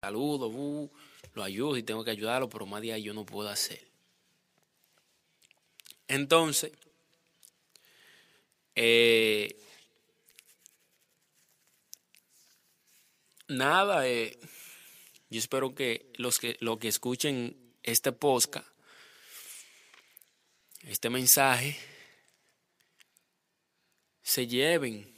Saludo, bu, lo ayudo y tengo que ayudarlo, pero más de ahí yo no puedo hacer. Entonces, eh, nada, eh, yo espero que los que, los que escuchen este podcast, este mensaje, se lleven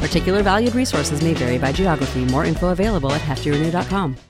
Particular valued resources may vary by geography. More info available at heftyrenew.com.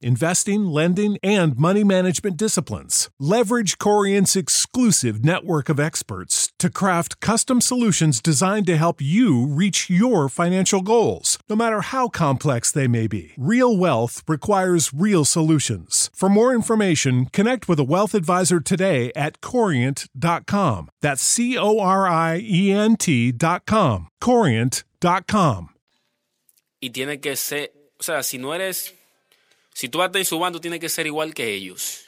investing, lending, and money management disciplines. Leverage Corient's exclusive network of experts to craft custom solutions designed to help you reach your financial goals, no matter how complex they may be. Real wealth requires real solutions. For more information, connect with a wealth advisor today at corient.com. That's C O R I E N T.com. Corient.com. y tiene que ser, o sea, si no eres, si tú vas en su bando, tienes que ser igual que ellos.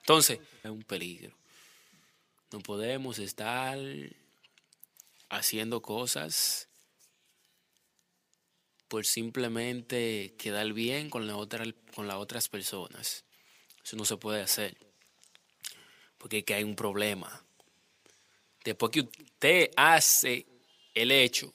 Entonces, es un peligro. No podemos estar haciendo cosas por simplemente quedar bien con, la otra, con las otras personas. Eso no se puede hacer. Porque que hay un problema. Después que usted hace el hecho,